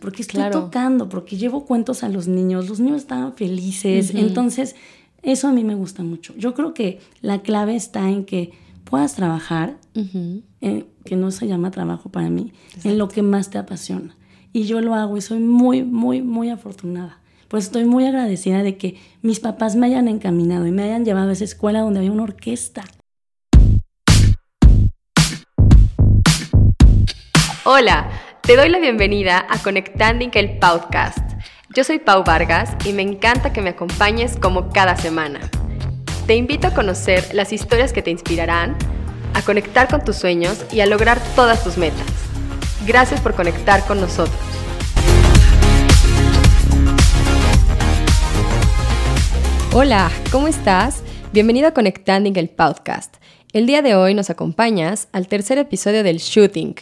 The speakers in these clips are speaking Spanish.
porque estoy tocando, porque llevo cuentos a los niños, los niños estaban felices, entonces eso a mí me gusta mucho. Yo creo que la clave está en que puedas trabajar, eh, que no se llama trabajo para mí, en lo que más te apasiona. Y yo lo hago y soy muy, muy, muy afortunada. Pues estoy muy agradecida de que mis papás me hayan encaminado y me hayan llevado a esa escuela donde había una orquesta. Hola, te doy la bienvenida a Conectanding el podcast. Yo soy Pau Vargas y me encanta que me acompañes como cada semana. Te invito a conocer las historias que te inspirarán, a conectar con tus sueños y a lograr todas tus metas. Gracias por conectar con nosotros. Hola, ¿cómo estás? Bienvenido a Conectanding el podcast. El día de hoy nos acompañas al tercer episodio del Shooting,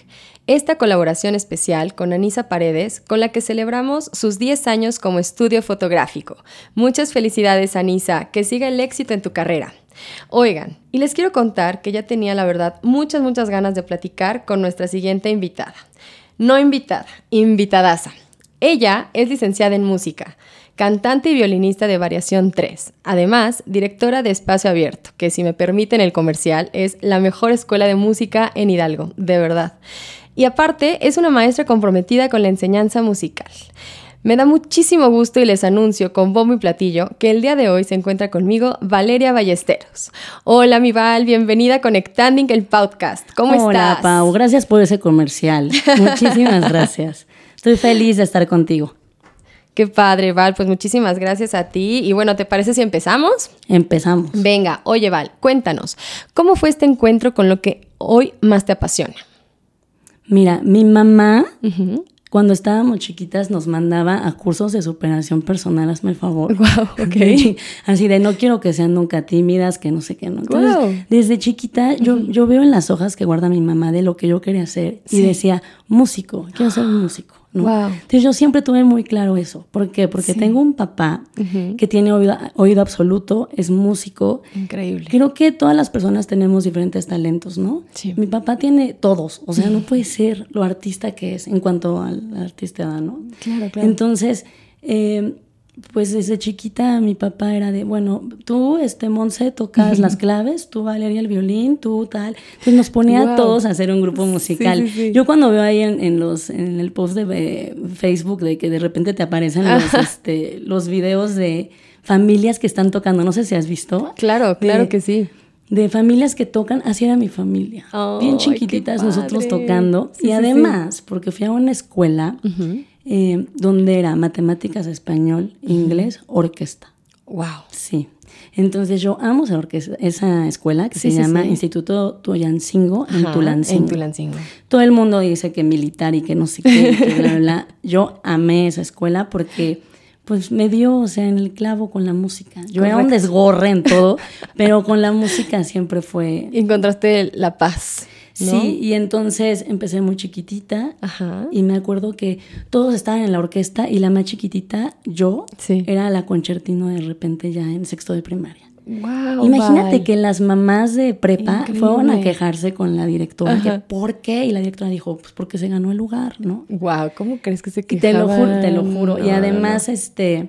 esta colaboración especial con Anisa Paredes, con la que celebramos sus 10 años como estudio fotográfico. Muchas felicidades, Anisa, que siga el éxito en tu carrera. Oigan, y les quiero contar que ya tenía la verdad muchas, muchas ganas de platicar con nuestra siguiente invitada. No invitada, invitadaza. Ella es licenciada en música, cantante y violinista de Variación 3. Además, directora de Espacio Abierto, que si me permiten el comercial, es la mejor escuela de música en Hidalgo, de verdad. Y aparte, es una maestra comprometida con la enseñanza musical. Me da muchísimo gusto y les anuncio con bombo y platillo que el día de hoy se encuentra conmigo Valeria Ballesteros. Hola, mi Val, bienvenida a Conectanding el podcast. ¿Cómo estás? Hola, Pau, gracias por ese comercial. Muchísimas gracias. Estoy feliz de estar contigo. Qué padre, Val. Pues muchísimas gracias a ti. Y bueno, ¿te parece si empezamos? Empezamos. Venga, oye, Val, cuéntanos, ¿cómo fue este encuentro con lo que hoy más te apasiona? Mira, mi mamá, cuando estábamos chiquitas, nos mandaba a cursos de superación personal, hazme el favor. Wow, ok. Así de no quiero que sean nunca tímidas, que no sé qué, ¿no? Entonces, desde chiquita, yo, yo veo en las hojas que guarda mi mamá de lo que yo quería hacer y decía, músico, quiero ser músico. Entonces yo siempre tuve muy claro eso. ¿Por qué? Porque tengo un papá que tiene oído, absoluto, es músico. Increíble. Creo que todas las personas tenemos diferentes talentos, ¿no? Sí. Mi papá tiene todos, o sea, no puede ser lo artista que es en cuanto al artista, ¿no? Claro, claro. Entonces, eh, pues desde chiquita mi papá era de, bueno, tú, este, Monse, tocas las claves, tú, Valeria, el violín, tú, tal. Entonces nos ponía a todos a hacer un grupo musical. Yo cuando veo ahí en, los, en el post de Facebook de que de repente te aparecen los, este, los videos de familias que están tocando, no sé si has visto. Claro, claro que sí. De familias que tocan, así era mi familia. Bien chiquititas nosotros tocando. y además, porque fui a una escuela eh, donde era matemáticas, español, inglés, orquesta. Wow. Sí. Entonces yo amo esa, orquesta, esa escuela que se llama Instituto Tuyancingo en Tulancingo. En Tulancingo. Todo el mundo dice que militar y que no sé qué, que bla, bla, Yo amé esa escuela porque pues me dio, o sea, en el clavo con la música. Yo era un desgorre en todo, pero con la música siempre fue... Encontraste la paz. Sí, y entonces empecé muy chiquitita y me acuerdo que todos estaban en la orquesta y la más chiquitita, yo, era la concertino de repente ya en sexto de primaria. Wow, Imagínate que las mamás de prepa fueron a quejarse con la directora, que ¿por qué? Y la directora dijo, pues porque se ganó el lugar, ¿no? Wow, ¿cómo crees que se quejaban? Te lo juro, te lo juro. y además, este,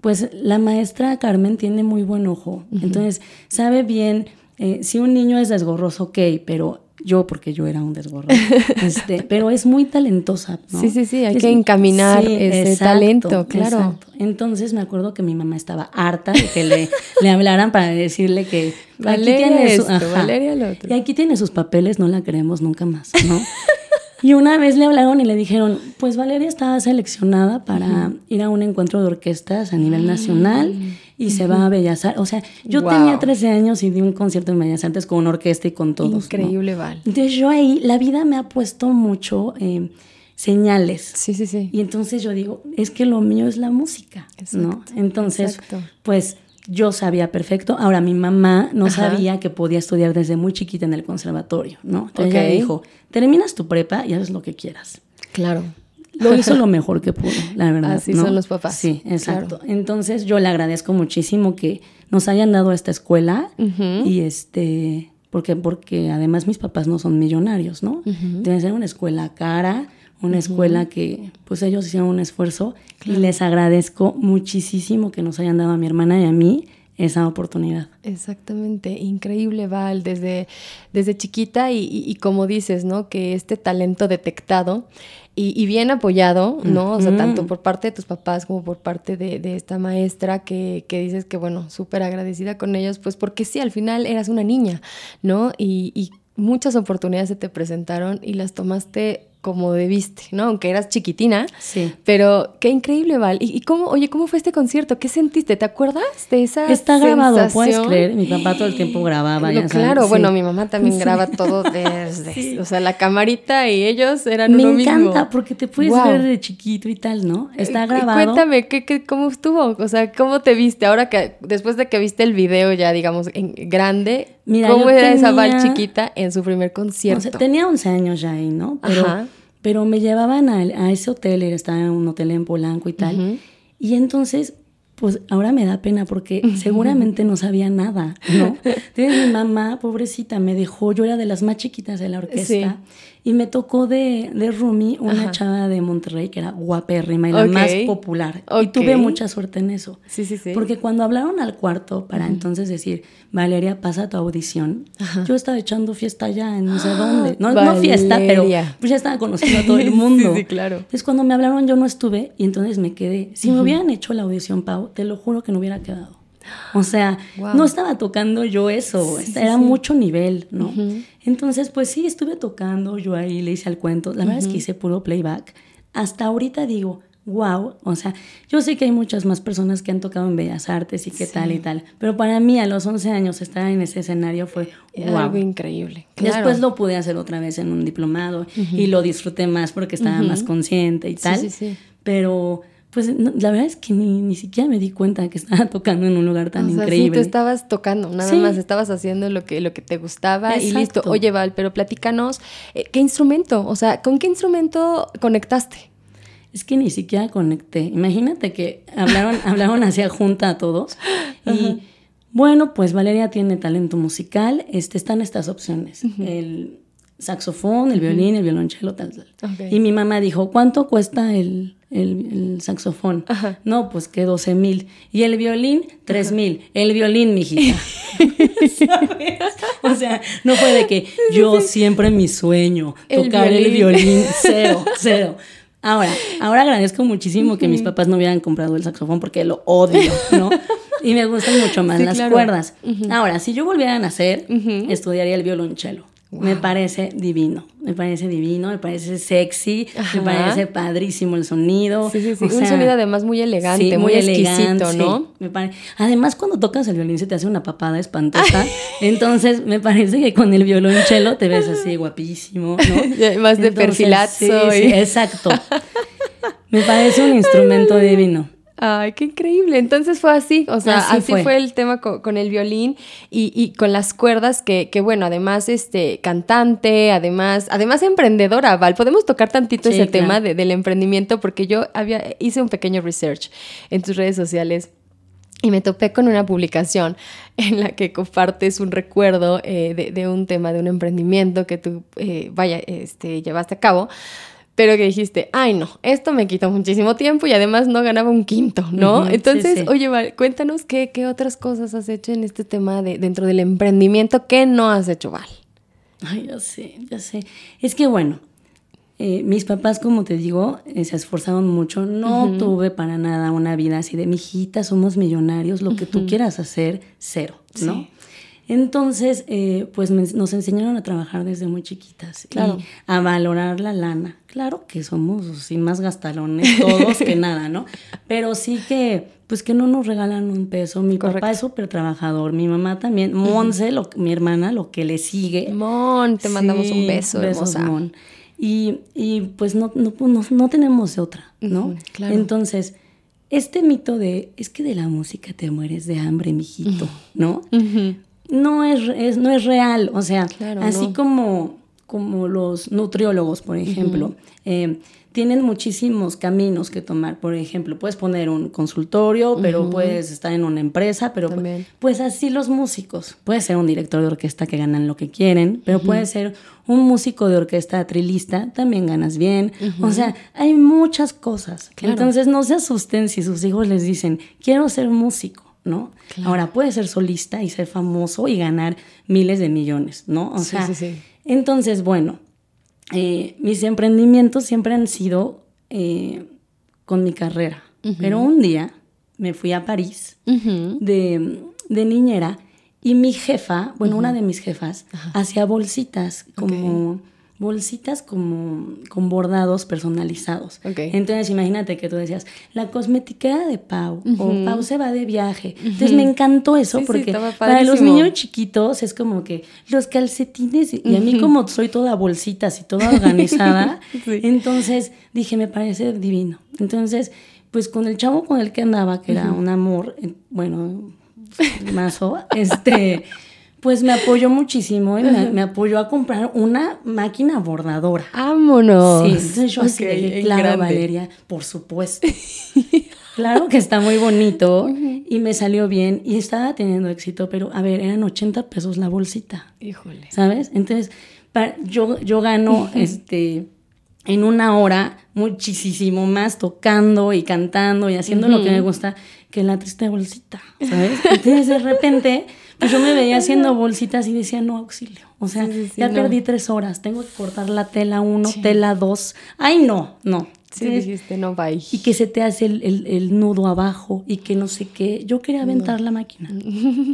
pues la maestra Carmen tiene muy buen ojo. Entonces, sabe bien, eh, si un niño es desgorroso, ok, pero yo porque yo era un desgorro. Este, pero es muy talentosa, ¿no? Sí, sí, sí, hay que encaminar ese talento, claro. Entonces me acuerdo que mi mamá estaba harta de que le, le hablaran para decirle que Valeria aquí tiene su, Valeria lo otro. Y aquí tiene sus papeles, no la queremos nunca más, ¿no? Y una vez le hablaron y le dijeron, pues Valeria estaba seleccionada para ir a un encuentro de orquestas a nivel nacional y se va a Bellas Artes. O sea, yo tenía 13 años y di un concierto en Bellas Artes con una orquesta y con todos. Increíble, Val. Entonces yo ahí, la vida me ha puesto mucho eh, señales. Sí, sí, sí. Y entonces yo digo, es que lo mío es la música, ¿no? Entonces, pues yo sabía perfecto. Ahora, mi mamá no sabía que podía estudiar desde muy chiquita en el conservatorio, ¿no? Entonces ella dijo, terminas tu prepa y haces lo que quieras. Claro. Lo hizo lo mejor que pudo, la verdad. Así son los papás. Sí, exacto. Entonces yo le agradezco muchísimo que nos hayan dado esta escuela y este, porque, porque además mis papás no son millonarios, ¿no? Deben ser una escuela cara, una escuela que pues ellos hicieron un esfuerzo y les agradezco muchísimo que nos hayan dado a mi hermana y a mí esa oportunidad. Exactamente, increíble Val, desde, desde chiquita y, como dices, ¿no? Que este talento detectado y, bien apoyado, ¿no? O sea, tanto por parte de tus papás como por parte de, esta maestra que, que, dices que, bueno, súper agradecida con ellos, pues porque sí, al final eras una niña, ¿no? Y, y muchas oportunidades se te presentaron y las tomaste como debiste, ¿no? Aunque eras chiquitina. Sí. Pero qué increíble, Val. ¿Y, cómo, oye, cómo fue este concierto? ¿Qué sentiste? ¿Te acuerdas de esa Está grabado, puedes creer. Mi papá todo el tiempo grababa. ya claro, bueno, mi mamá también graba todo desde, o sea, la camarita y ellos eran Me uno encanta porque te puedes ver de chiquito y tal, ¿no? Está eh, grabado. cuéntame, ¿qué, qué, cómo estuvo? O sea, ¿cómo te viste? Ahora que después de que viste el video ya, digamos, en grande, Mira, ¿cómo era esa Val chiquita en su primer concierto? O sea, tenía 11 años ya ahí, ¿no? Pero Ajá pero me llevaban a, a ese hotel, estaba en un hotel en Polanco y tal. Y entonces, pues ahora me da pena porque seguramente no sabía nada, ¿no? Entonces mi mamá, pobrecita, me dejó, yo era de las más chiquitas de la orquesta. Y me tocó de, de Rumi una chava de Monterrey que era guapérrima y la más popular. Y tuve mucha suerte en eso. Sí, sí, sí. Porque cuando hablaron al cuarto para entonces decir, Valeria, pasa tu audición, yo estaba echando fiesta ya en no sé dónde. No, no fiesta, pero pues ya estaba conociendo a todo el mundo. sí, sí, claro. Entonces cuando me hablaron yo no estuve y entonces me quedé. Si me hubieran hecho la audición, Pau, te lo juro que no hubiera quedado. O sea, no estaba tocando yo eso, era mucho nivel, ¿no? Entonces, pues sí, estuve tocando, yo ahí le hice el cuento, la verdad es que hice puro playback. Hasta ahorita digo, wow, o sea, yo sé que hay muchas más personas que han tocado en Bellas Artes y qué tal y tal, pero para mí a los 11 años estar en ese escenario fue wow. Algo increíble. Después lo pude hacer otra vez en un diplomado y lo disfruté más porque estaba más consciente y tal, sí, sí, pero pues la verdad es que ni, ni siquiera me di cuenta que estaba tocando en un lugar tan o sea, increíble. Sí, tú estabas tocando, nada más estabas haciendo lo que, lo que te gustaba y listo. Oye, Val, pero platícanos, eh, ¿qué instrumento? O sea, ¿con qué instrumento conectaste? Es que ni siquiera conecté. Imagínate que hablaron, hablaron hacia junta a todos y bueno, pues Valeria tiene talento musical. Este, están estas opciones. El saxofón, el violín, el violonchelo, tal, tal. Y mi mamá dijo, ¿cuánto cuesta el, el, saxofón. No, pues que 12 mil. Y el violín, 3 mil. El violín, mijita. o sea, no fue de que yo siempre mi sueño, tocar el violín, cero, cero. Ahora, ahora agradezco muchísimo que mis papás no hubieran comprado el saxofón porque lo odio, ¿no? Y me gustan mucho más las cuerdas. Ahora, si yo volviera a nacer, estudiaría el violonchelo. Me parece divino, me parece divino, me parece sexy, me parece padrísimo el sonido. Sí, sí, sí. un sonido además muy elegante, muy, exquisito, ¿no? Me Además, cuando tocas el violín se te hace una papada espantosa. Entonces, me parece que con el violonchelo te ves así guapísimo, ¿no? más de perfilazo. Sí, exacto. Me parece un instrumento divino. Ay, qué increíble. Entonces fue así, o sea, así, fue. el tema con, el violín y, y, con las cuerdas que, que, bueno, además, este, cantante, además, además emprendedora, Val. Podemos tocar tantito ese tema del emprendimiento porque yo había, hice un pequeño research en tus redes sociales. Y me topé con una publicación en la que compartes un recuerdo eh, de, de, un tema, de un emprendimiento que tú, eh, vaya, este, llevaste a cabo pero que dijiste, ay no, esto me quita muchísimo tiempo y además no ganaba un quinto, ¿no? Entonces, oye, Val, cuéntanos qué, qué otras cosas has hecho en este tema de dentro del emprendimiento que no has hecho, Val. Ay, ya sé, ya sé. Es que bueno, eh, mis papás, como te digo, eh, se esforzaron mucho. No tuve para nada una vida así de, mijita, somos millonarios, lo que tú quieras hacer, cero, ¿no? Entonces, eh, pues nos enseñaron a trabajar desde muy chiquitas claro. y a valorar la lana. Claro que somos sin más gastalones todos que nada, ¿no? Pero sí que, pues que no nos regalan un peso. Mi papá es súper trabajador, mi mamá también. Monse, mi hermana, lo que le sigue. Mon, te mandamos un beso, besos, Mon. Y, y pues no, no, no, tenemos otra, ¿no? claro. Entonces, este mito de, es que de la música te mueres de hambre, mijito, ¿no? No es, no es real. O sea, así como como los nutriólogos, por ejemplo. Eh, tienen muchísimos caminos que tomar. Por ejemplo, puedes poner un consultorio, pero puedes estar en una empresa, pero pues así los músicos. Puedes ser un director de orquesta que ganan lo que quieren, pero puedes ser un músico de orquesta trilista, también ganas bien. O sea, hay muchas cosas. Entonces no se asusten si sus hijos les dicen, quiero ser músico. ¿No? Ahora puede ser solista y ser famoso y ganar miles de millones, ¿no? O sea, entonces, bueno, eh, mis emprendimientos siempre han sido eh, con mi carrera. Pero un día me fui a París de, de, niñera y mi jefa, bueno, una de mis jefas, hacía bolsitas como bolsitas como con bordados personalizados. Entonces imagínate que tú decías, la cosmética de Pau o Pau se va de viaje. Entonces me encantó eso porque para los niños chiquitos es como que los calcetines y a mí como soy toda bolsitas y toda organizada, entonces dije, me parece divino. Entonces, pues con el chavo con el que andaba, que era un amor, eh, bueno, mazo, este pues me apoyó muchísimo y me, apoyó a comprar una máquina bordadora. ¡Vámonos! Sí, entonces yo así claro, Valeria, por supuesto. claro que está muy bonito y me salió bien y estaba teniendo éxito, pero a ver, eran 80 pesos la bolsita. Híjole. ¿Sabes? Entonces, yo, yo gano este en una hora muchísimo más tocando y cantando y haciendo lo que me gusta que la triste bolsita, ¿sabes? Entonces de repente pues yo me veía haciendo bolsitas y decía, no, auxilio. O sea, ya perdí tres horas, tengo que cortar la tela uno, tela dos. Ay, no, no. Sí, dijiste, no, bye. Y que se te hace el, nudo abajo y que no sé qué. Yo quería aventar la máquina.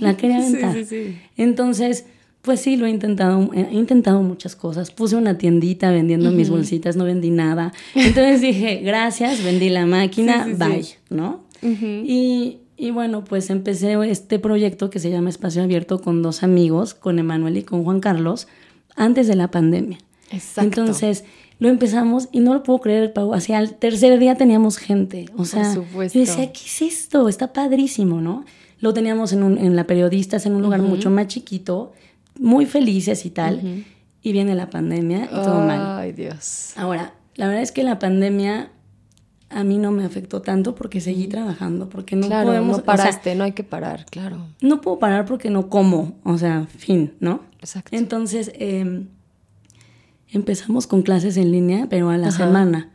La quería aventar. Sí, sí, sí. Entonces, pues sí, lo he intentado, he intentado muchas cosas. Puse una tiendita vendiendo mis bolsitas, no vendí nada. Entonces dije, gracias, vendí la máquina, bye, ¿no? Y y bueno, pues empecé este proyecto que se llama Espacio Abierto con dos amigos, con Emanuel y con Juan Carlos, antes de la pandemia. Exacto. Entonces lo empezamos y no lo puedo creer, Pau. Hacia el tercer día teníamos gente. O sea, yo decía, ¿qué es esto? Está padrísimo, ¿no? Lo teníamos en, un, en la Periodistas, en un lugar mucho más chiquito, muy felices y tal. Y viene la pandemia y todo mal. Ay, Dios. Ahora, la verdad es que la pandemia a mí no me afectó tanto porque seguí trabajando, porque no claro, podemos... no paraste, no hay que parar, claro. No puedo parar porque no como, o sea, fin, ¿no? Exacto. Entonces, em, empezamos con clases en línea, pero a la semana.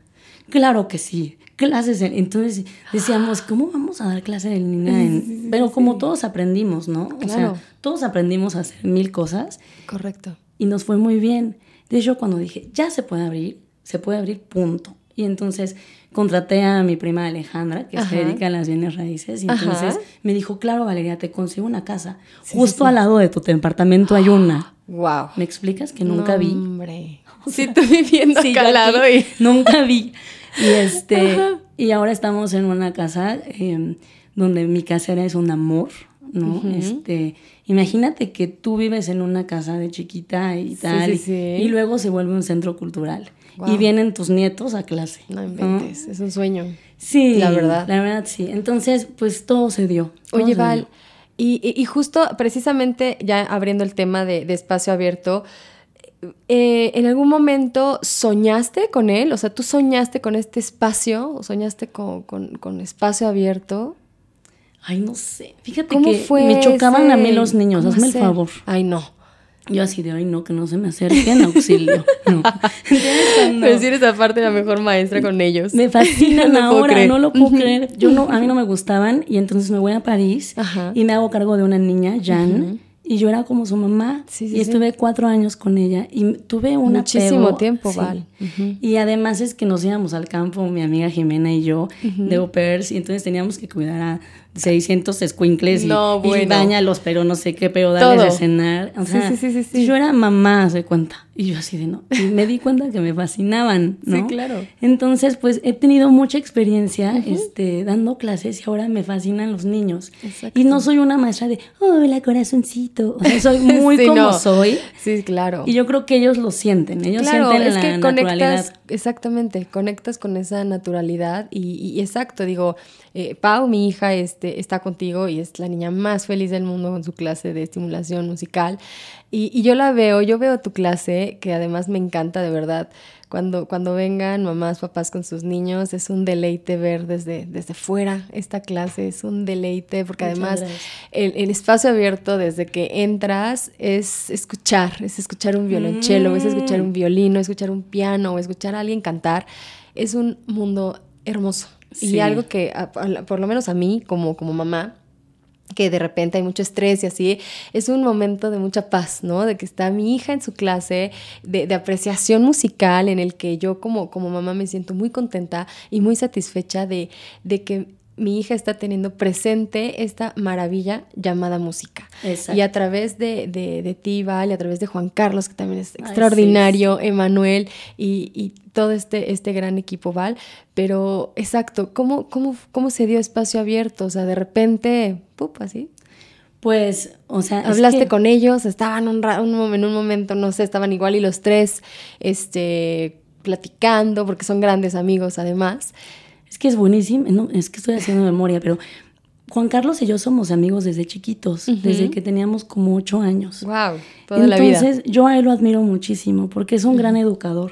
Claro que sí, clases en... Entonces decíamos, ¿cómo vamos a dar clases en línea? pero como todos aprendimos, ¿no? O sea, todos aprendimos a hacer mil cosas. Correcto. Y nos fue muy bien. De hecho, cuando dije, ya se puede abrir, se puede abrir, punto. Y entonces contraté a mi prima Alejandra, que se dedica a las bienes raíces, y entonces me dijo, claro, Valeria, te consigo una casa. Justo al lado de tu departamento hay una. Wow. ¿Me explicas que nunca vi? Hombre. sí, estoy viviendo acá al lado y... Nunca vi. Y este, y ahora estamos en una casa em, donde mi casera es un amor, ¿no? Este, imagínate que tú vives en una casa de chiquita y tal, y luego se vuelve un centro cultural y vienen tus nietos a clase. No inventes, es un sueño. Sí, la verdad. La verdad, sí. Entonces, pues todo se dio. Oye, Val, Y, justo precisamente ya abriendo el tema de, espacio abierto, eh, ¿en algún momento soñaste con él? O sea, ¿tú soñaste con este espacio? ¿O soñaste con, espacio abierto? Ay, no sé. Fíjate ¿Cómo que fue me chocaban a mí los niños, hazme el favor. Ay, no. Yo así de hoy no, que no se me acerquen, auxilio. No. Pero si eres aparte la mejor maestra con ellos. Me fascinan ahora, no lo puedo creer. Yo no, a mí no me gustaban y entonces me voy a París y me hago cargo de una niña, Jan, y yo era como su mamá. y estuve cuatro años con ella y tuve un Muchísimo tiempo, Y además es que nos íbamos al campo, mi amiga Jimena y yo, de au pairs, y entonces teníamos que cuidar a 600 escuincles y, no, bueno. bañalos, pero no sé qué, pero darles de cenar. O sea, sí, sí, sí, yo era mamá, se cuenta. Y yo así de no. Y me di cuenta que me fascinaban, ¿no? Sí, claro. Entonces, pues he tenido mucha experiencia este, dando clases y ahora me fascinan los niños. Y no soy una maestra de, hola corazoncito. O sea, soy muy como soy. Sí, claro. Y yo creo que ellos lo sienten. Ellos claro, sienten es la que exactamente, conectas con esa naturalidad y, y- exacto, digo, eh, Pau, mi hija, este, está contigo y es la niña más feliz del mundo con su clase de estimulación musical y, y yo la veo, yo veo tu clase que además me encanta de verdad. Cuando, cuando vengan mamás, papás con sus niños, es un deleite ver desde, desde fuera esta clase, es un deleite, porque Muchas además el, el espacio abierto desde que entras es escuchar, es escuchar un violonchelo, es escuchar un violino, escuchar un piano, o escuchar a alguien cantar. Es un mundo hermoso. Sí. Y algo que, a- a- por lo menos a mí, como, como mamá, que de repente hay mucho estrés y así, es un momento de mucha paz, ¿no? De que está mi hija en su clase de, de apreciación musical en el que yo como, como mamá me siento muy contenta y muy satisfecha de, de que mi hija está teniendo presente esta maravilla llamada música. Exacto. Y a través de, de, de ti, Val, y a través de Juan Carlos, que también es Ay, extraordinario, Emanuel y, y todo este, este gran equipo, Val. Pero, exacto, ¿cómo, cómo, ¿cómo se dio espacio abierto? O sea, de repente, ¡pup! así. Pues, o sea, es Hablaste que- con ellos, estaban un ra- un en un momento, no sé, estaban igual y los tres, este, platicando, porque son grandes amigos además. Es que es buenísimo. No, es que estoy haciendo memoria, pero Juan Carlos y yo somos amigos desde chiquitos, desde que teníamos como ocho años. Wow, toda la vida. Entonces, yo a él lo admiro muchísimo porque es un gran educador.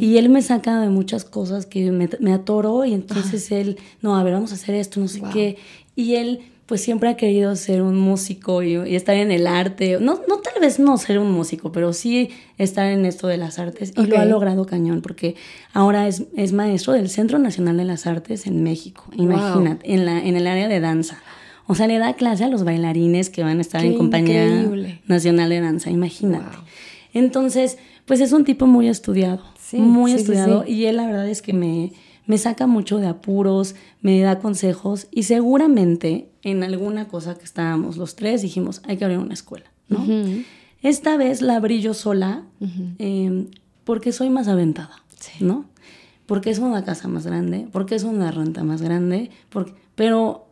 Y él me saca de muchas cosas que me, me atoró y entonces él, no, a ver, vamos a hacer esto, no sé Wow. qué. Y él, pues siempre ha querido ser un músico y, y estar en el arte. No, no tal vez no ser un músico, pero sí estar en esto de las artes. Y lo ha logrado cañón porque ahora es, es maestro del Centro Nacional de las Artes en México. Wow. Imagínate, en, la, en el área de danza. O sea, le da clase a los bailarines que van a estar Qué en compañía increíble. nacional de danza, imagínate. Wow. Entonces, pues es un tipo muy estudiado, Sí, muy sí, estudiado sí. y él la verdad es que me, me saca mucho de apuros, me da consejos y seguramente en alguna cosa que estábamos los tres dijimos, hay que abrir una escuela, ¿no? Esta vez la abrí yo sola eh, porque soy más aventada, Sí. ¿no? Porque es una casa más grande, porque es una renta más grande, porque, pero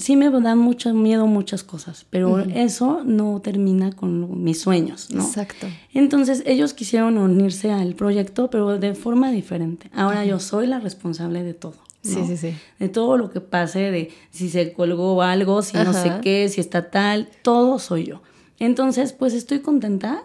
sí me dan mucho miedo muchas cosas, pero eso no termina con mis sueños, ¿no? Exacto. Entonces ellos quisieron unirse al proyecto, pero de forma diferente. Ahora yo soy la responsable de todo. Sí, ¿no? sí, sí. De todo lo que pase, de si se colgó algo, si no sé qué, si está tal, todo soy yo. Entonces, pues estoy contenta.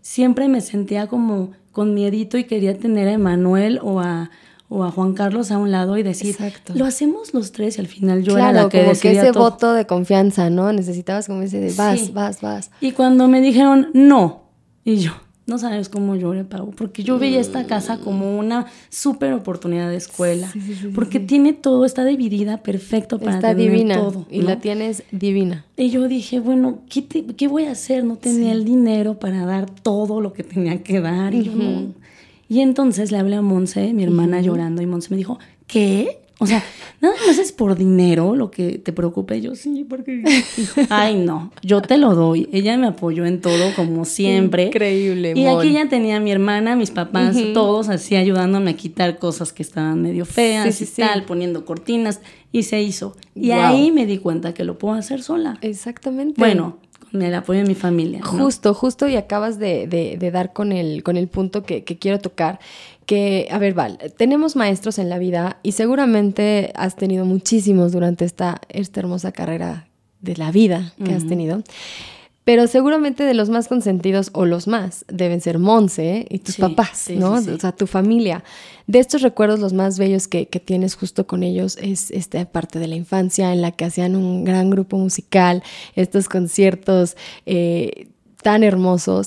Siempre me sentía como con miedito y quería tener a Emanuel o a, o a Juan Carlos a un lado y decir, Exacto. lo hacemos los tres y al final yo claro, era la que como que ese todo. voto de confianza, ¿no? Necesitabas como ese de vas, Sí. vas, vas. Y cuando me dijeron no, y yo, no sabes cómo lloré, Pau, porque yo veía esta casa como una súper oportunidad de escuela, Sí, sí, porque tiene todo, está dividida perfecto para Está tener divina todo. y ¿no? la tienes divina. Y yo dije, bueno, ¿qué, te- qué voy a hacer? No tenía el dinero para dar todo lo que tenía que dar. Y yo no. Y entonces le hablé a Monse, mi hermana llorando, y Monse me dijo, ¿qué? O sea, nada más es por dinero lo que te preocupa. Y yo, sí, porque... Ay, no, yo te lo doy. Ella me apoyó en todo, como siempre. Increíble, Y Mon. aquí ya tenía a mi hermana, mis papás, todos así ayudándome a quitar cosas que estaban medio feas Sí, sí, y sí. tal, poniendo cortinas. Y se hizo. Y ahí me di cuenta que lo puedo hacer sola. Exactamente. Bueno, con el apoyo de mi familia. ¿no? Justo, justo y acabas de, de- de dar con el, con el punto que, que quiero tocar. Que, a ver, Val, tenemos maestros en la vida y seguramente has tenido muchísimos durante esta, esta hermosa carrera de la vida que has tenido. Pero seguramente de los más consentidos o los más deben ser Monse y tus Sí, papás, sí, ¿no? sí. O sea, tu familia. De estos recuerdos, los más bellos que, que tienes justo con ellos es esta parte de la infancia en la que hacían un gran grupo musical, estos conciertos eh, tan hermosos.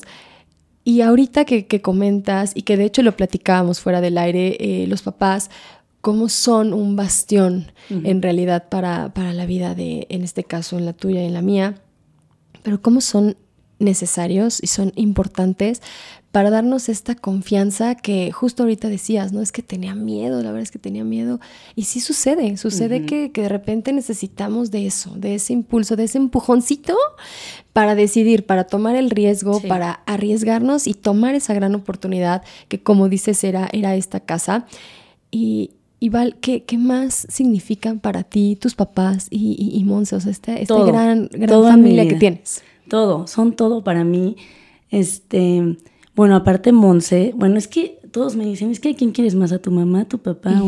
Y ahorita que, que comentas, y que de hecho lo platicábamos fuera del aire, eh, los papás, cómo son un bastión en realidad para, para la vida de, en este caso, en la tuya y en la mía, pero cómo son necesarios y son importantes para darnos esta confianza que justo ahorita decías, ¿no? Es que tenía miedo, la verdad es que tenía miedo. Y sí sucede, sucede que, que de repente necesitamos de eso, de ese impulso, de ese empujoncito para decidir, para tomar el riesgo, Sí. para arriesgarnos y tomar esa gran oportunidad que como dices era, era esta casa. Y, Y Val, ¿qué, ¿qué, más significan para ti tus papás y, y, Monse? O sea, esta, gran, gran familia que tienes. Todo, son todo para mí. Este, bueno, aparte Monse, bueno, es que todos me dicen, es que ¿a quién quieres más? ¿A tu mamá, a tu papá?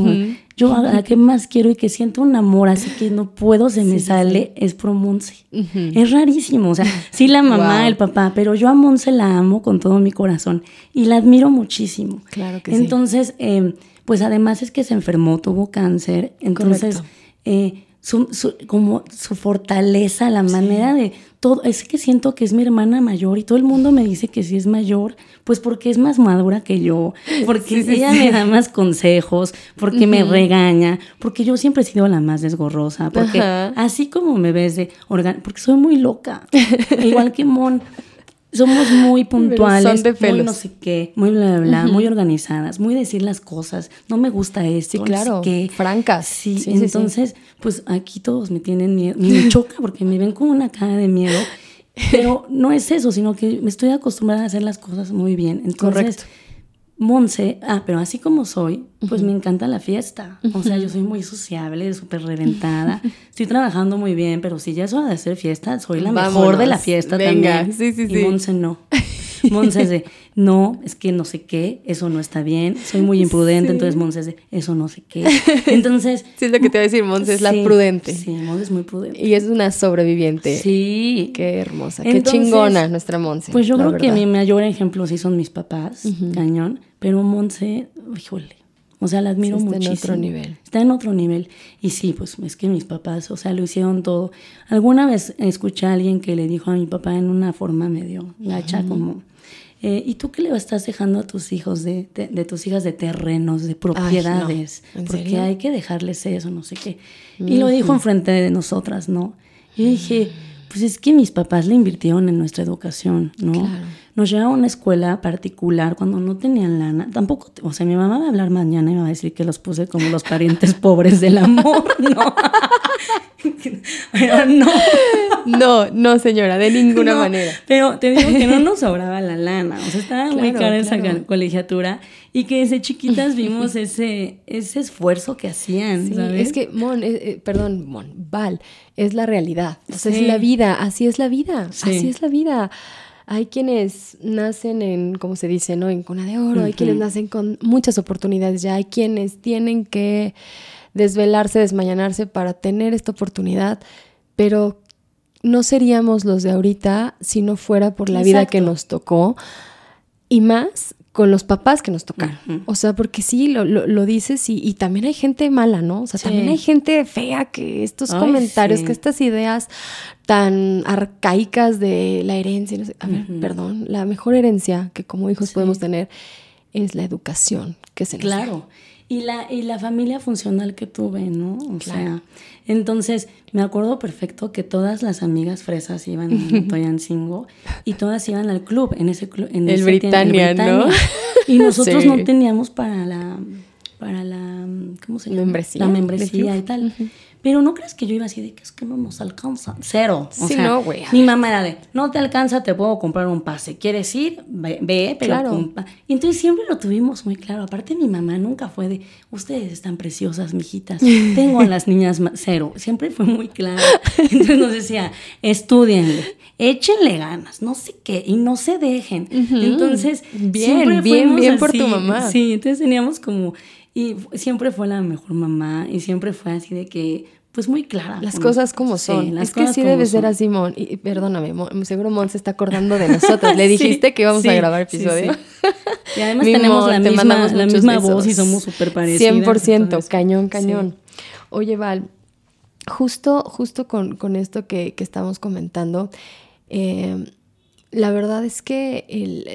yo a, que más quiero y que siento un amor, así que no puedo, se me sale, es por Monse. Es rarísimo, o sea, sí la mamá, el papá, pero yo a Monse la amo con todo mi corazón y la admiro muchísimo. Claro que entonces, sí. Entonces, pues además es que se enfermó, tuvo cáncer, entonces... Eh, su, como su fortaleza, la manera de todo, es que siento que es mi hermana mayor y todo el mundo me dice que sí es mayor, pues porque es más madura que yo, porque ella me da más consejos, porque me regaña, porque yo siempre he sido la más desgorrosa, porque así como me ves de porque soy muy loca, igual que Mon somos muy puntuales, muy no sé qué, muy bla, bla, bla, muy organizadas, muy decir las cosas. No me gusta esto, sí, claro, francas. Sí, entonces, pues aquí todos me tienen miedo, me choca porque me ven con una cara de miedo. Pero no es eso, sino que me estoy acostumbrada a hacer las cosas muy bien. Entonces, Correcto. Monse, ah, pero así como soy, pues me encanta la fiesta. O sea, yo soy muy sociable, súper reventada. Estoy trabajando muy bien, pero si ya es hora de hacer fiesta, soy la mejor de la fiesta también. Sí, sí, sí. Y Monse no. Monse de, no, es que no sé qué, eso no está bien, soy muy imprudente, entonces Monse de, eso no sé qué. Entonces... sí, es lo que te voy a decir, Monse es la prudente. Sí, Monse es muy prudente. Y es una sobreviviente. Sí. Qué hermosa, qué chingona nuestra Monse. Pues yo creo que mi mayor ejemplo sí son mis papás, cañón, pero Monse, híjole. O sea, la admiro muchísimo. Está en otro nivel. Está en otro nivel. Y sí, pues es que mis papás, o sea, lo hicieron todo. Alguna vez escuché a alguien que le dijo a mi papá en una forma medio gacha, como, eh, ¿Y tú qué le estás dejando a tus hijos de, de, tus hijas de terrenos, de propiedades? Porque hay que dejarles eso, no sé qué. Y lo dijo enfrente de nosotras, ¿no? Y dije, pues es que mis papás le invirtieron en nuestra educación, ¿no? Claro. Nos llevaron a una escuela particular cuando no tenían lana. Tampoco, o sea, mi mamá va a hablar mañana y me va a decir que los puse como los parientes pobres del amor, ¿no? pero no. No, no, señora, de ninguna manera. Pero te digo que no nos sobraba la lana. O sea, estaba muy cara esa colegiatura y que desde chiquitas vimos ese, ese esfuerzo que hacían. Es que, Mon, eh, eh, perdón, Mon, Val, es la realidad. O sea, es la vida, así es la vida, así es la vida. Hay quienes nacen en, como se dice, ¿no? En cuna de oro, hay quienes nacen con muchas oportunidades ya, hay quienes tienen que desvelarse, desmañanarse para tener esta oportunidad, pero no seríamos los de ahorita si no fuera por la vida que nos tocó. Y más con los papás que nos tocaron. O sea, porque sí, lo, lo, dices y, también hay gente mala, ¿no? O sea, también hay gente fea que estos comentarios, que estas ideas tan arcaicas de la herencia, no sé, a ver, perdón, la mejor herencia que como hijos podemos tener es la educación que se nos Claro. Y la, y la familia funcional que tuve, ¿no? O sea, entonces me acuerdo perfecto que todas las amigas fresas iban a Toyancingo y todas iban al club, en ese club. En el, Britannia, ¿no? Y nosotros no teníamos para la, para la, ¿cómo se llama? Membresía. La membresía y tal. Pero no crees que yo iba así de que es que no nos alcanza. Cero. O sí, sea, no, güey. Mi mamá era de, no te alcanza, te puedo comprar un pase. ¿Quieres ir? Ve, pero claro. Y entonces siempre lo tuvimos muy claro. Aparte, mi mamá nunca fue de, ustedes están preciosas, mijitas. Tengo a las niñas cero. Siempre fue muy claro. Entonces nos decía, estudienle, échenle ganas, no sé qué, y no se dejen. Entonces, bien, bien, bien por tu mamá. Sí, entonces teníamos como y siempre fue la mejor mamá y siempre fue así de que, pues muy clara. Las cosas como son. es que sí debe ser así, Mon. Y perdóname, seguro Mon se está acordando de nosotros. Le dijiste que íbamos a grabar episodio. y además tenemos la misma, la misma voz y somos súper parecidas. 100%, cañón, cañón. Oye, Val, justo, justo con, con esto que, que estamos comentando, eh, la verdad es que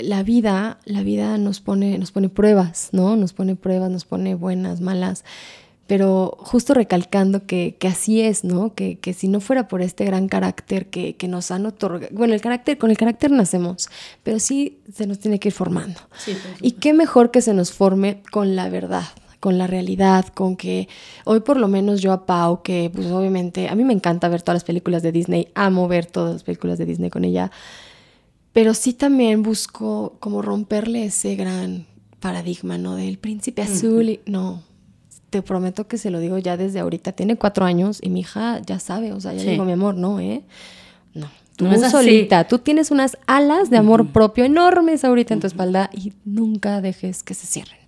la vida, la vida nos pone, nos pone pruebas, ¿no? Nos pone pruebas, nos pone buenas, malas, pero justo recalcando que, así es, ¿no? Que, si no fuera por este gran carácter que, nos han otorgado, bueno, el carácter, con el carácter nacemos, pero sí se nos tiene que ir formando. y qué mejor que se nos forme con la verdad, con la realidad, con que hoy por lo menos yo a Pau, que pues obviamente a mí me encanta ver todas las películas de Disney, amo ver todas las películas de Disney con ella, pero sí también busco como romperle ese gran paradigma, ¿no? Del príncipe azul y no, te prometo que se lo digo ya desde ahorita. Tiene cuatro años y mi hija ya sabe, o sea, ya digo, mi amor, no, ¿eh? No, Tú solita, tú tienes unas alas de amor propio enormes ahorita en tu espalda y nunca dejes que se cierren.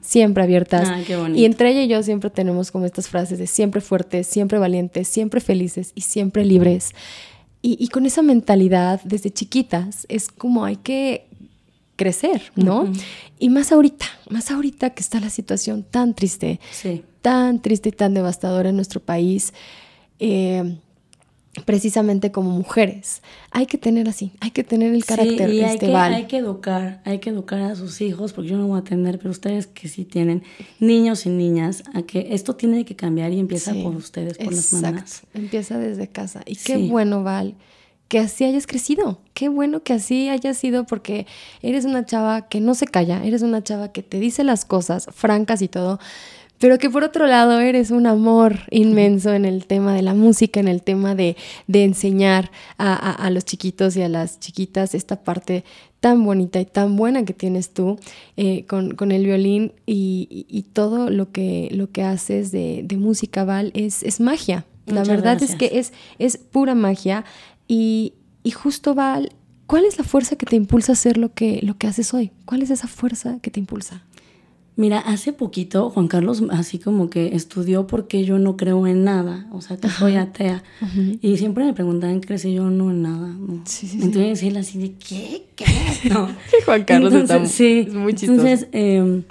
Siempre abiertas. y entre ella y yo siempre tenemos como estas frases de siempre fuertes, siempre valientes, siempre felices y siempre libres. Y, con esa mentalidad desde chiquitas es como hay que crecer, ¿no? Y más ahorita, más ahorita que está la situación tan triste, tan triste y tan devastadora en nuestro país. Eh, precisamente como mujeres. Hay que tener así, hay que tener el carácter sí, y hay, que, hay que educar, hay que educar a sus hijos, porque yo no voy a tener, pero ustedes que sí tienen niños y niñas, a que esto tiene que cambiar y empieza por ustedes, por las mamás. Empieza desde casa. Y qué bueno, Val, que así hayas crecido. Qué bueno que así hayas sido porque eres una chava que no se calla, eres una chava que te dice las cosas francas y todo, pero que por otro lado eres un amor inmenso en el tema de la música, en el tema de, enseñar a, los chiquitos y a las chiquitas esta parte tan bonita y tan buena que tienes tú eh, con, el violín y, todo lo que, lo que haces de, música, Val, es, es magia. la verdad es que es, es pura magia y, y justo, Val, ¿cuál es la fuerza que te impulsa a hacer lo que, lo que haces hoy? ¿Cuál es esa fuerza que te impulsa? Mira, hace poquito Juan Carlos así como que estudió porque yo no creo en nada, o sea, que soy atea. Y siempre me preguntaban, ¿crees? Yo no en nada. No. Sí, sí, Entonces él así de, ¿qué? ¿Qué? No. Juan Carlos está sí, es muy chistoso. Entonces, em,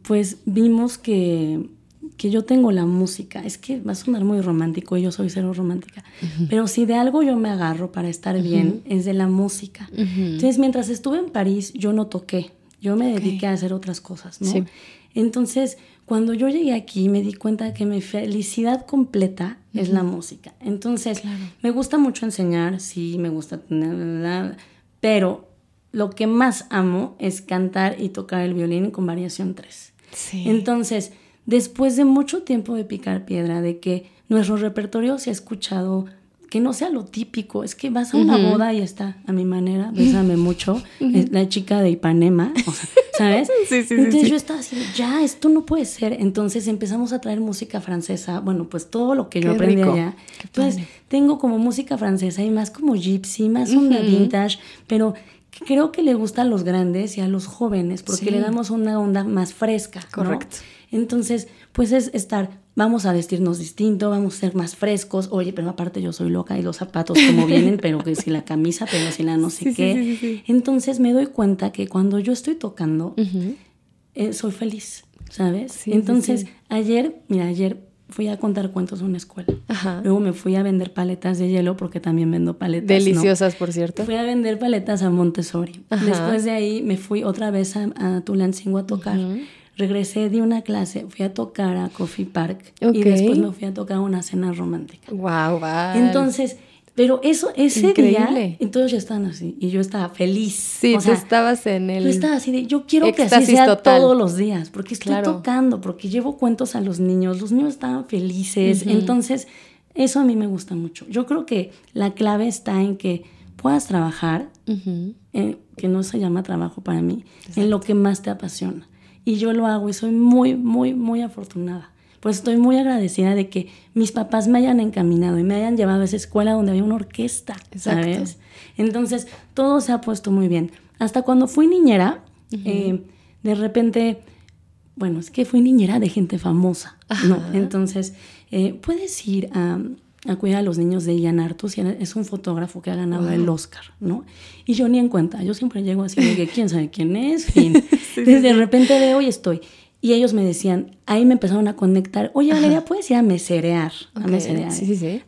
pues vimos que, que yo tengo la música. Es que va a sonar muy romántico y yo soy cero romántica. Pero si de algo yo me agarro para estar bien, es de la música. Entonces, mientras estuve en París, yo no toqué. Yo me dediqué a hacer otras cosas, ¿no? Entonces, cuando yo llegué aquí, me di cuenta que mi felicidad completa es la música. Entonces, me gusta mucho enseñar, sí, me gusta tener, pero lo que más amo es cantar y tocar el violín con variación 3. Entonces, después de mucho tiempo de picar piedra, de que nuestro repertorio se ha escuchado que no sea lo típico, es que vas a una boda y está a mi manera, bésame mucho, es la chica de Ipanema, ¿sabes? Sí, sí, Entonces yo estaba así, ya, esto no puede ser. Entonces empezamos a traer música francesa, bueno, pues todo lo que yo aprendí allá. Entonces tengo como música francesa y más como gypsy, más onda vintage, pero creo que le gusta a los grandes y a los jóvenes porque le damos una onda más fresca. Correcto. Entonces, pues es estar, vamos a vestirnos distinto, vamos a ser más frescos. Oye, pero aparte yo soy loca y los zapatos como vienen, pero que si la camisa, pero si la no sé qué. Entonces me doy cuenta que cuando yo estoy tocando, eh, soy feliz, ¿sabes? Entonces, ayer, mira, ayer fui a contar cuentos en una escuela. Luego me fui a vender paletas de hielo porque también vendo paletas. Deliciosas, por cierto. Fui a vender paletas a Montessori. Después de ahí me fui otra vez a, a Tulancingo a tocar regresé de una clase, fui a tocar a Coffee Park y después me fui a tocar una cena romántica. Wow, wow. Entonces, pero eso, ese día, entonces ya estaban así y yo estaba feliz. Sí, o estabas en el. Yo estaba así de, yo quiero que así sea todos los días, porque estoy tocando, porque llevo cuentos a los niños, los niños estaban felices, entonces eso a mí me gusta mucho. Yo creo que la clave está en que puedas trabajar, que no se llama trabajo para mí, en lo que más te apasiona y yo lo hago y soy muy, muy, muy afortunada. Pues estoy muy agradecida de que mis papás me hayan encaminado y me hayan llevado a esa escuela donde había una orquesta, ¿sabes? Entonces, todo se ha puesto muy bien. Hasta cuando fui niñera, eh, de repente, bueno, es que fui niñera de gente famosa, ¿no? Entonces, eh, puedes ir a a cuidar a los niños de Ian Artus y es un fotógrafo que ha ganado el Oscar, ¿no? Y yo ni en cuenta, yo siempre llego así de que quién sabe quién es, fin. de repente de hoy estoy. Y ellos me decían, ahí me empezaron a conectar, oye Valeria, puedes ir a meserear, a meserear,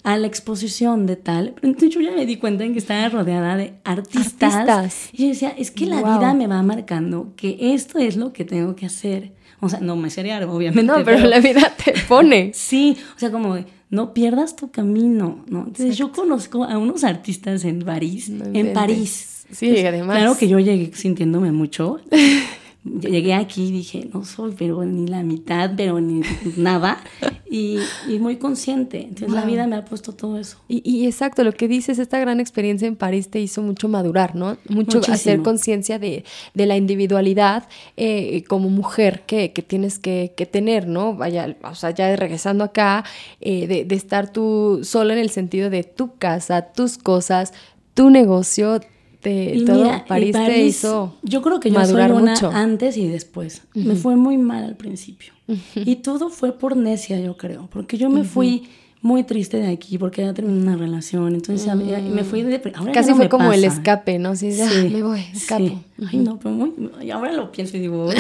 a la exposición de tal. Entonces yo ya me di cuenta en que estaba rodeada de artistas. Y yo decía, es que la vida me va marcando que esto es lo que tengo que hacer. O sea, no meserear, obviamente. No, pero, la vida te pone. sí, o sea, como no pierdas tu camino, ¿no? Entonces yo conozco a unos artistas en París, en París. Sí, además. Claro que yo llegué sintiéndome mucho. llegué aquí y dije, no soy, pero ni la mitad, pero ni nada. Y, muy consciente. Entonces la vida me ha puesto todo eso. Y, exacto, lo que dices, esta gran experiencia en París te hizo mucho madurar, ¿no? Mucho hacer conciencia de, la individualidad eh, como mujer que, tienes que, tener, ¿no? Vaya, o sea, ya regresando acá, eh, de, de estar tú sola en el sentido de tu casa, tus cosas, tu negocio, y todo París, te hizo yo creo que yo soy una antes y después. Me fue muy mal al principio. Y todo fue por necia yo creo porque yo me fui muy triste de aquí porque ya terminé una relación entonces me fui de ahora casi fue como el escape no sí, ya, me voy escapo. Ay no pero muy, ahora lo pienso y digo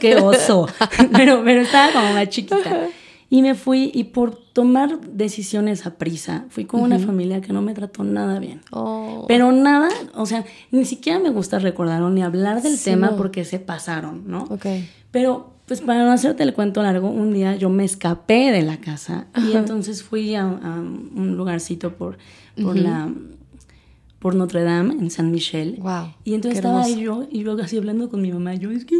qué oso pero pero estaba como más chiquita y me fui y por tomar decisiones a prisa, fui con una familia que no me trató nada bien. Oh. Pero nada, o sea, ni siquiera me gusta recordar ni hablar del tema porque se pasaron, ¿no? Ok. Pero pues para no hacerte el cuento largo, un día yo me escapé de la casa y entonces fui a, un lugarcito por, por la por Notre Dame en San Michel. Wow. Y entonces estaba ahí yo y yo así hablando con mi mamá, yo es que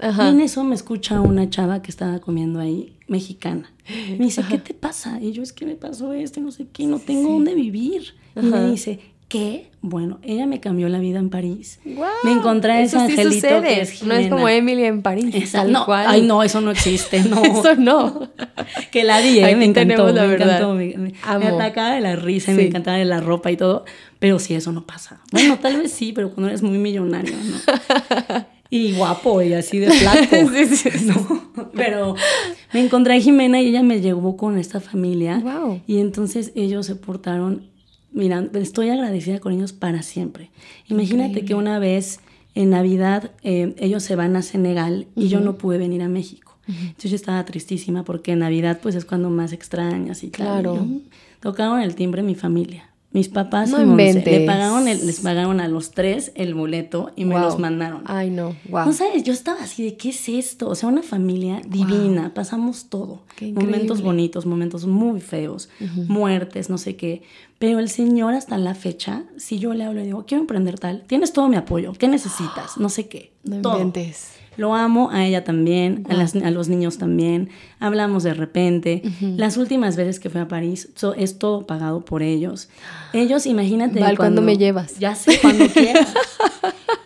y en eso me escucha una chava que estaba comiendo ahí, mexicana. Me dice, ¿qué te pasa? Y yo, es que me pasó esto, no sé qué, no tengo dónde vivir. Y me dice, ¿qué? Bueno, ella me cambió la vida en París. me encontré a ese angelito que es No es como Emily en París, tal no, cual. Ay, no, eso no existe, no. eso no. que la di, ¿eh? me encantó, me encantó. Me, me, atacaba de la risa y me encantaba de la ropa y todo. Pero sí, eso no pasa. Bueno, tal vez sí, pero cuando eres muy millonario, ¿no? y guapo y así de flaco. Pero me encontré a Jimena y ella me llevó con esta familia. Y entonces ellos se portaron, mira, estoy agradecida con ellos para siempre. Imagínate que una vez en Navidad eh, ellos se van a Senegal y yo no pude venir a México. Entonces yo estaba tristísima porque en Navidad pues es cuando más extrañas y claro. tocaron el timbre mi familia. Mis papás no le pagaron les pagaron a los tres el boleto y me los mandaron. Ay, no, wow. No sabes, yo estaba así de qué es esto, o sea, una familia divina, pasamos todo. momentos bonitos, momentos muy feos, muertes, no sé qué. Pero el Señor hasta la fecha, si yo le hablo y digo, quiero emprender tal, tienes todo mi apoyo, ¿qué necesitas? No sé qué. No todo. inventes. Lo amo a ella también, a, las, a, los niños también. Hablamos de repente. Las últimas veces que fui a París, es todo pagado por ellos. Ellos, imagínate. Val, cuando, me llevas? Ya sé, cuando quieras.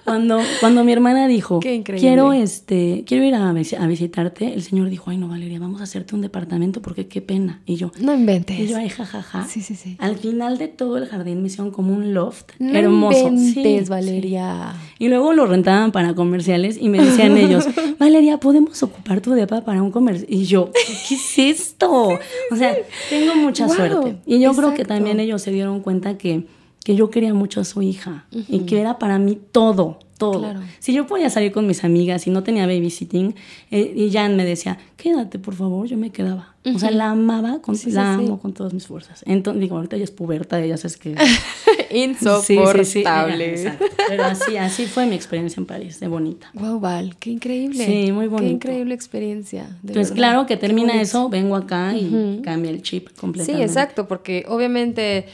Cuando, cuando mi hermana dijo, quiero, este, quiero ir a, a, visitarte, el señor dijo, ay no, Valeria, vamos a hacerte un departamento porque qué pena. Y yo, no inventes. Y yo, ay, jajaja. Sí, sí, sí. Al final de todo el jardín me hicieron como un loft no hermoso. Inventes, Valeria. Y luego lo rentaban para comerciales y me decían ellos, Valeria, ¿podemos ocupar tu depa para un comercio? Y yo, ¿qué es esto? O sea, tengo mucha suerte. Y yo creo que también ellos se dieron cuenta que, que yo quería mucho a su hija y que era para mí todo todo. Si yo podía salir con mis amigas y no tenía babysitting, eh, y Jan me decía, quédate, por favor, yo me quedaba. O sea, la amaba, con, la amo con todas mis fuerzas. Entonces, digo, ahorita ella es puberta, ella sabes que... Insoportable. Pero así, así fue mi experiencia en París, de bonita. Wow, Val, qué increíble. Sí, muy bonito. Qué increíble experiencia. Entonces, claro que termina eso, vengo acá y cambia el chip completamente. Sí, exacto, porque obviamente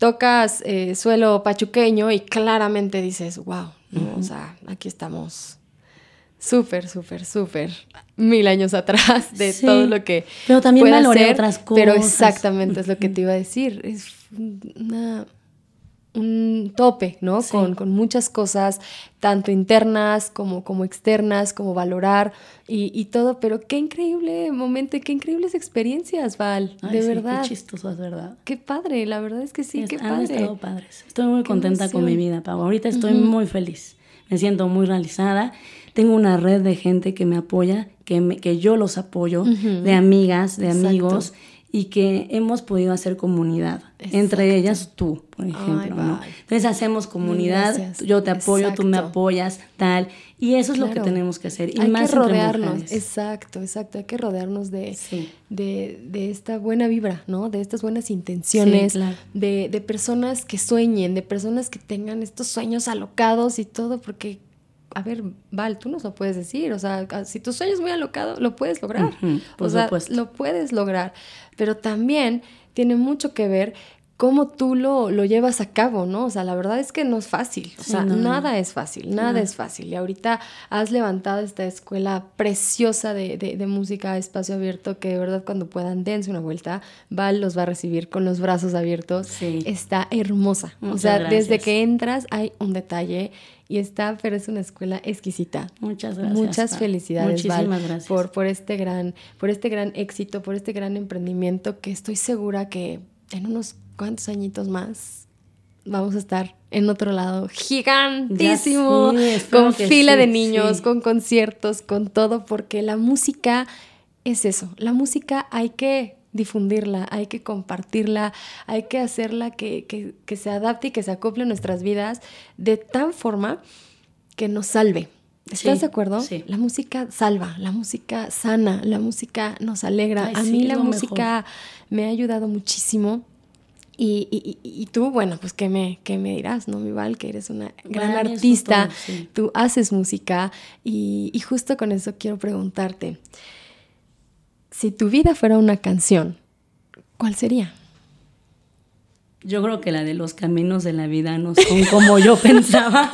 tocas eh, suelo pachuqueño y claramente dices, wow, o sea, aquí estamos súper, súper, súper mil años atrás de todo lo que. Pero también valoré otras cosas. Pero exactamente es lo que te iba a decir. Es una un tope, ¿no? Con, muchas cosas, tanto internas como, como externas, como valorar y, todo, pero qué increíble momento y qué increíbles experiencias, Val, de verdad. Qué chistosas, ¿verdad? Qué padre, la verdad es que sí, qué padre. estado padres. Estoy muy contenta con mi vida, Pau. Ahorita estoy muy feliz, me siento muy realizada. Tengo una red de gente que me apoya, que, me, que yo los apoyo, de amigas, de amigos y que hemos podido hacer comunidad, entre ellas tú, por ejemplo, ¿no? Entonces hacemos comunidad, yo te apoyo, tú me apoyas, tal, y eso es lo que tenemos que hacer, y hay más que rodearnos, exacto, exacto, hay que rodearnos de, de, de, esta buena vibra, ¿no? De estas buenas intenciones, de, de personas que sueñen, de personas que tengan estos sueños alocados y todo, porque a ver, Val, tú nos lo puedes decir, o sea, si tu sueño es muy alocado, lo puedes lograr, o sea, lo puedes lograr, pero también tiene mucho que ver cómo tú lo, lo, llevas a cabo, ¿no? O sea, la verdad es que no es fácil, o sea, nada es fácil, nada es fácil. Y ahorita has levantado esta escuela preciosa de, de, música espacio abierto que de verdad cuando puedan dense una vuelta, Val los va a recibir con los brazos abiertos. Sí. Está hermosa. o sea, desde que entras hay un detalle y está, pero es una escuela exquisita. Muchas gracias. Muchas felicidades, Muchísimas gracias. Por, por, este gran, por este gran éxito, por este gran emprendimiento que estoy segura que en unos cuantos añitos más vamos a estar en otro lado gigantísimo, con fila de niños, con conciertos, con todo, porque la música es eso, la música hay que difundirla, hay que compartirla, hay que hacerla que, que, que se adapte y que se acople a nuestras vidas de tal forma que nos salve. ¿Estás de acuerdo? Sí. La música salva, la música sana, la música nos alegra. a mí la música me ha ayudado muchísimo. Y, y, y, tú, bueno, pues ¿qué me, qué me dirás, ¿no, mi Val? Que eres una gran artista, tú haces música y, justo con eso quiero preguntarte, si tu vida fuera una canción, ¿cuál sería? Yo creo que la de los caminos de la vida no son como yo pensaba.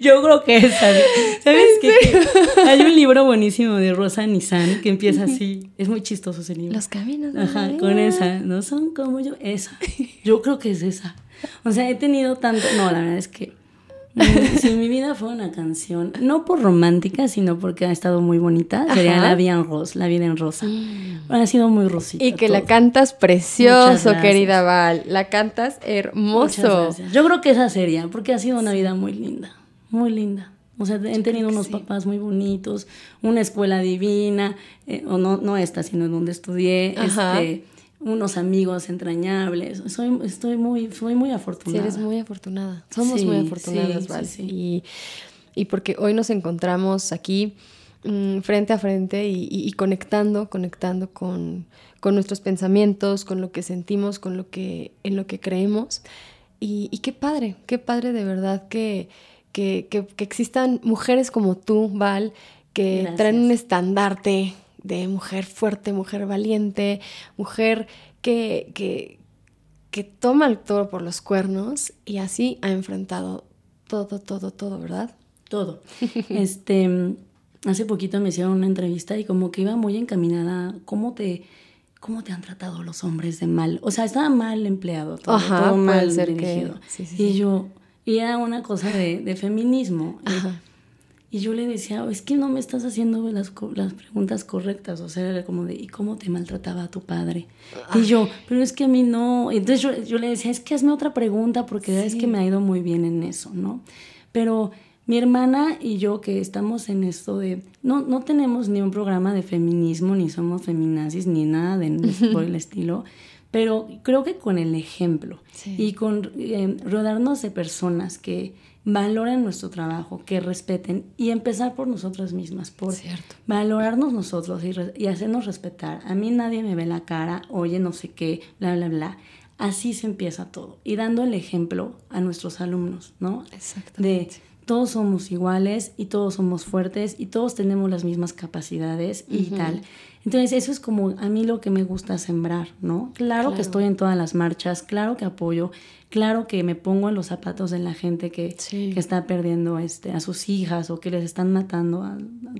Yo creo que esa. ¿Sabes qué? Hay un libro buenísimo de Rosa Nissan que empieza así. Es muy chistoso ese libro. Los caminos. Ajá, con esa. No son como yo. Esa. Yo creo que es esa. O sea, he tenido tanto. No, la verdad es que. Si mi vida fue una canción, no por romántica, sino porque ha estado muy bonita, sería La vida en rosa, La vida en rosa. Mm. Ha sido muy rosita. Y que la cantas precioso, querida Val. La cantas hermoso. Yo creo que esa sería, porque ha sido una vida muy linda muy linda. O sea, he tenido unos papás muy bonitos, una escuela divina, eh, o no, no esta, sino donde estudié, este, unos amigos entrañables. Soy, estoy muy, soy muy afortunada. Sí, eres muy afortunada. Somos muy afortunadas, Val. Y, y, porque hoy nos encontramos aquí mm, frente a frente y, conectando, conectando con, con, nuestros pensamientos, con lo que sentimos, con lo que, en lo que creemos. Y, y qué padre, qué padre de verdad que que, existan mujeres como tú, Val, que traen un estandarte de mujer fuerte, mujer valiente, mujer que, que, que toma el toro por los cuernos y así ha enfrentado todo, todo, todo, ¿verdad? Todo. este, hace poquito me hicieron una entrevista y como que iba muy encaminada, ¿cómo te, cómo te han tratado los hombres de mal? O sea, estaba mal empleado, todo, todo mal dirigido. y yo, y era una cosa de, feminismo. Y, yo le decía, es que no me estás haciendo las, las preguntas correctas. O sea, era como de, ¿y cómo te maltrataba tu padre? Y yo, pero es que a mí no. Entonces yo, yo le decía, es que hazme otra pregunta porque es que me ha ido muy bien en eso, ¿no? Pero mi hermana y yo que estamos en esto de, no, no tenemos ni un programa de feminismo, ni somos feminazis, ni nada de, por el estilo, pero creo que con el ejemplo y con eh, rodarnos de personas que valoren nuestro trabajo, que respeten y empezar por nosotras mismas, por valorarnos nosotros y, hacernos respetar. A mí nadie me ve la cara, oye, no sé qué, bla, bla, bla. Así se empieza todo y dando el ejemplo a nuestros alumnos, ¿no? Exactamente. De todos somos iguales y todos somos fuertes y todos tenemos las mismas capacidades y tal. Entonces, eso es como a mí lo que me gusta sembrar, ¿no? Claro, que estoy en todas las marchas, claro que apoyo, claro que me pongo en los zapatos de la gente que, está perdiendo este, a sus hijas o que les están matando a,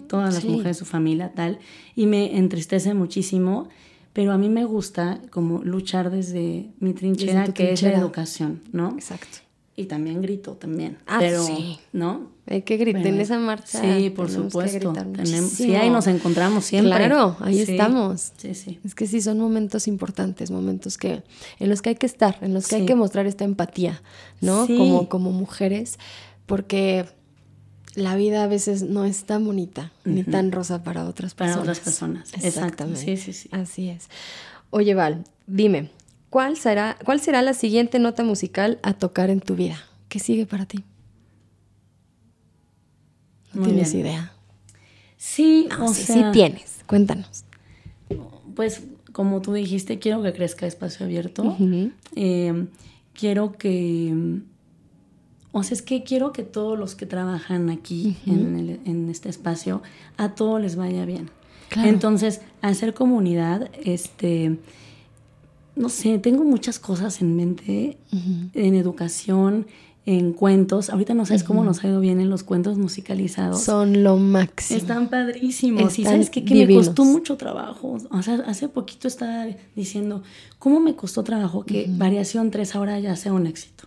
todas las mujeres de su familia, tal, y me entristece muchísimo, pero a mí me gusta como luchar desde mi trinchera, que es la educación, ¿no? Exacto. Y también grito también. Ah, pero, sí. ¿no? Hay que gritar en esa marcha. Sí, por supuesto. Tenemos, sí, ahí nos encontramos siempre. Claro, ahí estamos. Sí, sí. Es que sí, son momentos importantes, momentos que, en los que hay que estar, en los que hay que mostrar esta empatía, ¿no? Como, como mujeres, porque la vida a veces no es tan bonita ni tan rosa para otras personas. Para otras personas, exactamente. Sí, sí, sí. Así es. Oye, Val, dime, ¿Cuál será, ¿Cuál será la siguiente nota musical a tocar en tu vida? ¿Qué sigue para ti? No tienes idea. Sí, o sea, sí tienes. Cuéntanos. Pues como tú dijiste, quiero que crezca espacio abierto. Em, quiero que... O sea, es que quiero que todos los que trabajan aquí en, en, este espacio, a todos les vaya bien. Entonces, hacer comunidad, este no sé, tengo muchas cosas en mente en educación, en cuentos. Ahorita no sabes cómo nos ha ido bien en los cuentos musicalizados. Son lo máximo. Están padrísimos. y sabes qué? que me costó mucho trabajo. O sea, hace poquito estaba diciendo, ¿cómo me costó trabajo que Variación 3 ahora ya sea un éxito?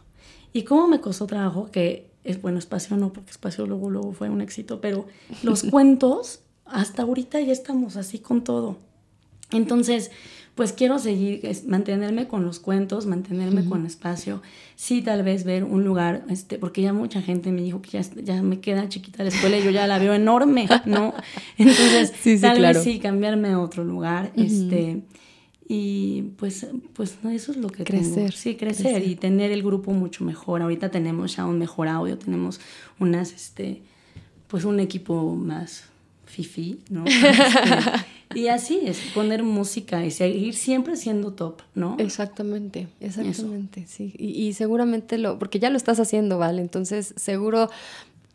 ¿Y cómo me costó trabajo que, es bueno, Espacio no, porque Espacio luego, luego fue un éxito, pero los cuentos, hasta ahorita ya estamos así con todo. Entonces, pues quiero seguir, mantenerme con los cuentos, mantenerme con espacio, sí tal vez ver un lugar, este, porque ya mucha gente me dijo que ya, ya me queda chiquita la escuela y yo ya la veo enorme, ¿no? Entonces, tal vez sí cambiarme a otro lugar, este, y pues, pues eso es lo que crecer. Sí, crecer, y tener el grupo mucho mejor. Ahorita tenemos ya un mejor audio, tenemos unas, este, pues un equipo más fifi, ¿no? Este, y así es, poner música y seguir siempre siendo top, ¿no? Exactamente, exactamente, sí. Y, seguramente lo, porque ya lo estás haciendo, ¿vale? Entonces, seguro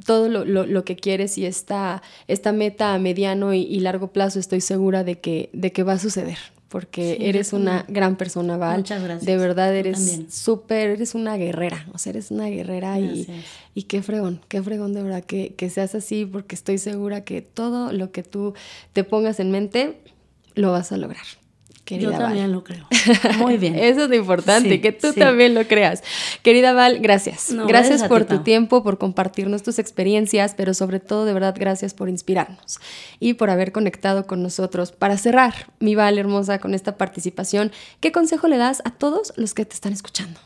todo lo, lo, que quieres y esta, esta meta a mediano y, y, largo plazo estoy segura de que, de que va a suceder, porque eres una gran persona, Val. Muchas gracias. De verdad eres súper, eres una guerrera, o sea, eres una guerrera y, y, qué fregón, qué fregón de verdad que, que seas así, porque estoy segura que todo lo que tú te pongas en mente, lo vas a lograr. Yo también lo creo. Muy bien. Eso es lo importante, que tú también lo creas. Querida Val, gracias. gracias, por tu tiempo, por compartirnos tus experiencias, pero sobre todo, de verdad, gracias por inspirarnos y por haber conectado con nosotros. Para cerrar, mi Val hermosa, con esta participación, ¿qué consejo le das a todos los que te están escuchando?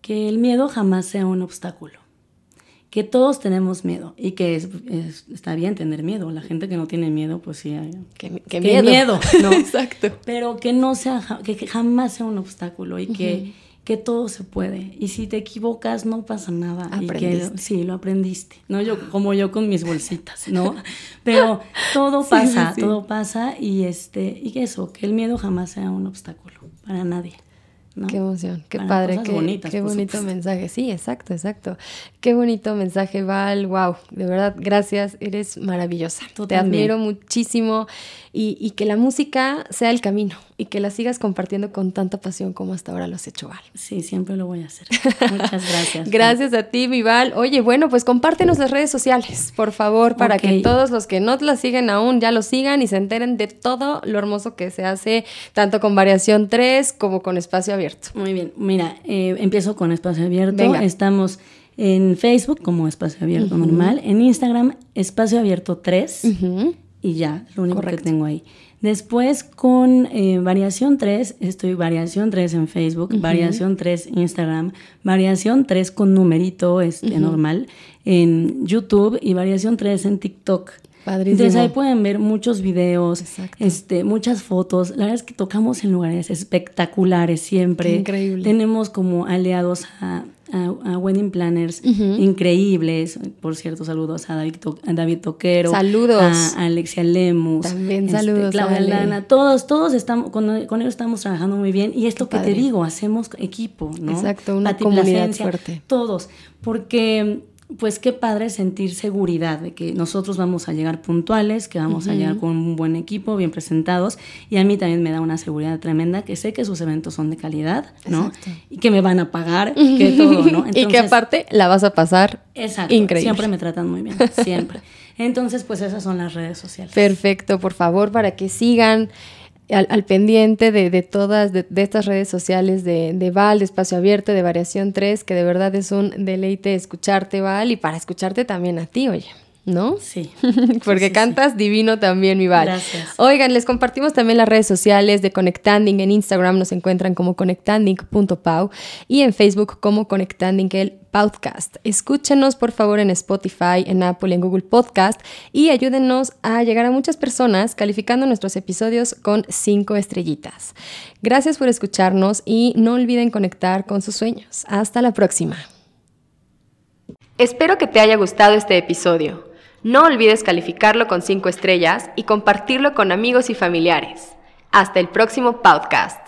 Que el miedo jamás sea un obstáculo que todos tenemos miedo y que es, está bien tener miedo. La gente que no tiene miedo, pues sí, que, miedo. ¿no? Exacto. Pero que no sea, que, jamás sea un obstáculo y que, que todo se puede. Y si te equivocas, no pasa nada. Aprendiste. sí, lo aprendiste. No yo, como yo con mis bolsitas, ¿no? Pero todo pasa, todo pasa y este, y eso, que el miedo jamás sea un obstáculo para nadie. Qué emoción, qué padre, qué, qué bonito mensaje. Sí, exacto, exacto. Qué bonito mensaje, Val. Wow, de verdad, gracias. Eres maravillosa. Te admiro muchísimo y, que la música sea el camino y que la sigas compartiendo con tanta pasión como hasta ahora lo has hecho, Val. Sí, siempre lo voy a hacer. Muchas gracias. gracias a ti, mi Val. Oye, bueno, pues compártenos las redes sociales, por favor, para que todos los que no la siguen aún ya lo sigan y se enteren de todo lo hermoso que se hace, tanto con Variación 3 como con Espacio Abierto. Muy bien, mira, eh, empiezo con Espacio Abierto. Estamos en Facebook como Espacio Abierto normal, en Instagram Espacio Abierto 3 y ya, lo único que tengo ahí. Después con eh, Variación 3, estoy Variación 3 en Facebook, Variación 3 Instagram, Variación 3 con numerito este, normal en YouTube y Variación 3 en TikTok. Entonces ahí pueden ver muchos videos, este, muchas fotos. La verdad es que tocamos en lugares espectaculares siempre. increíble. Tenemos como aliados a a, wedding planners increíbles. Por cierto, saludos a David, David Toquero. Saludos. A, Alexia Lemus. También este, saludos. Claudia Lana. Todos, todos estamos, con, ellos estamos trabajando muy bien. Y esto que te digo, hacemos equipo, ¿no? Exacto, una comunidad fuerte. Todos. Porque pues qué padre sentir seguridad de que nosotros vamos a llegar puntuales, que vamos a llegar con un buen equipo, bien presentados, y a mí también me da una seguridad tremenda que sé que sus eventos son de calidad, ¿no? Y que me van a pagar, que todo, ¿no? y que aparte la vas a pasar exacto, increíble. Siempre me tratan muy bien, siempre. Entonces, pues esas son las redes sociales. Perfecto, por favor, para que sigan al, pendiente de, todas de, estas redes sociales de, de, Val, de Espacio Abierto, de Variación 3, que de verdad es un deleite escucharte, Val, y para escucharte también a ti, oye. ¿no? Sí. Porque cantas divino también, mi Val. Gracias. Oigan, les compartimos también las redes sociales de Conectanding. En Instagram nos encuentran como conectanding.pau y en Facebook como Conectanding el podcast. Escúchenos por favor en Spotify, en Apple en Google Podcast y ayúdenos a llegar a muchas personas calificando nuestros episodios con cinco estrellitas. Gracias por escucharnos y no olviden conectar con sus sueños. Hasta la próxima. Espero que te haya gustado este episodio. No olvides calificarlo con 5 estrellas y compartirlo con amigos y familiares. Hasta el próximo podcast.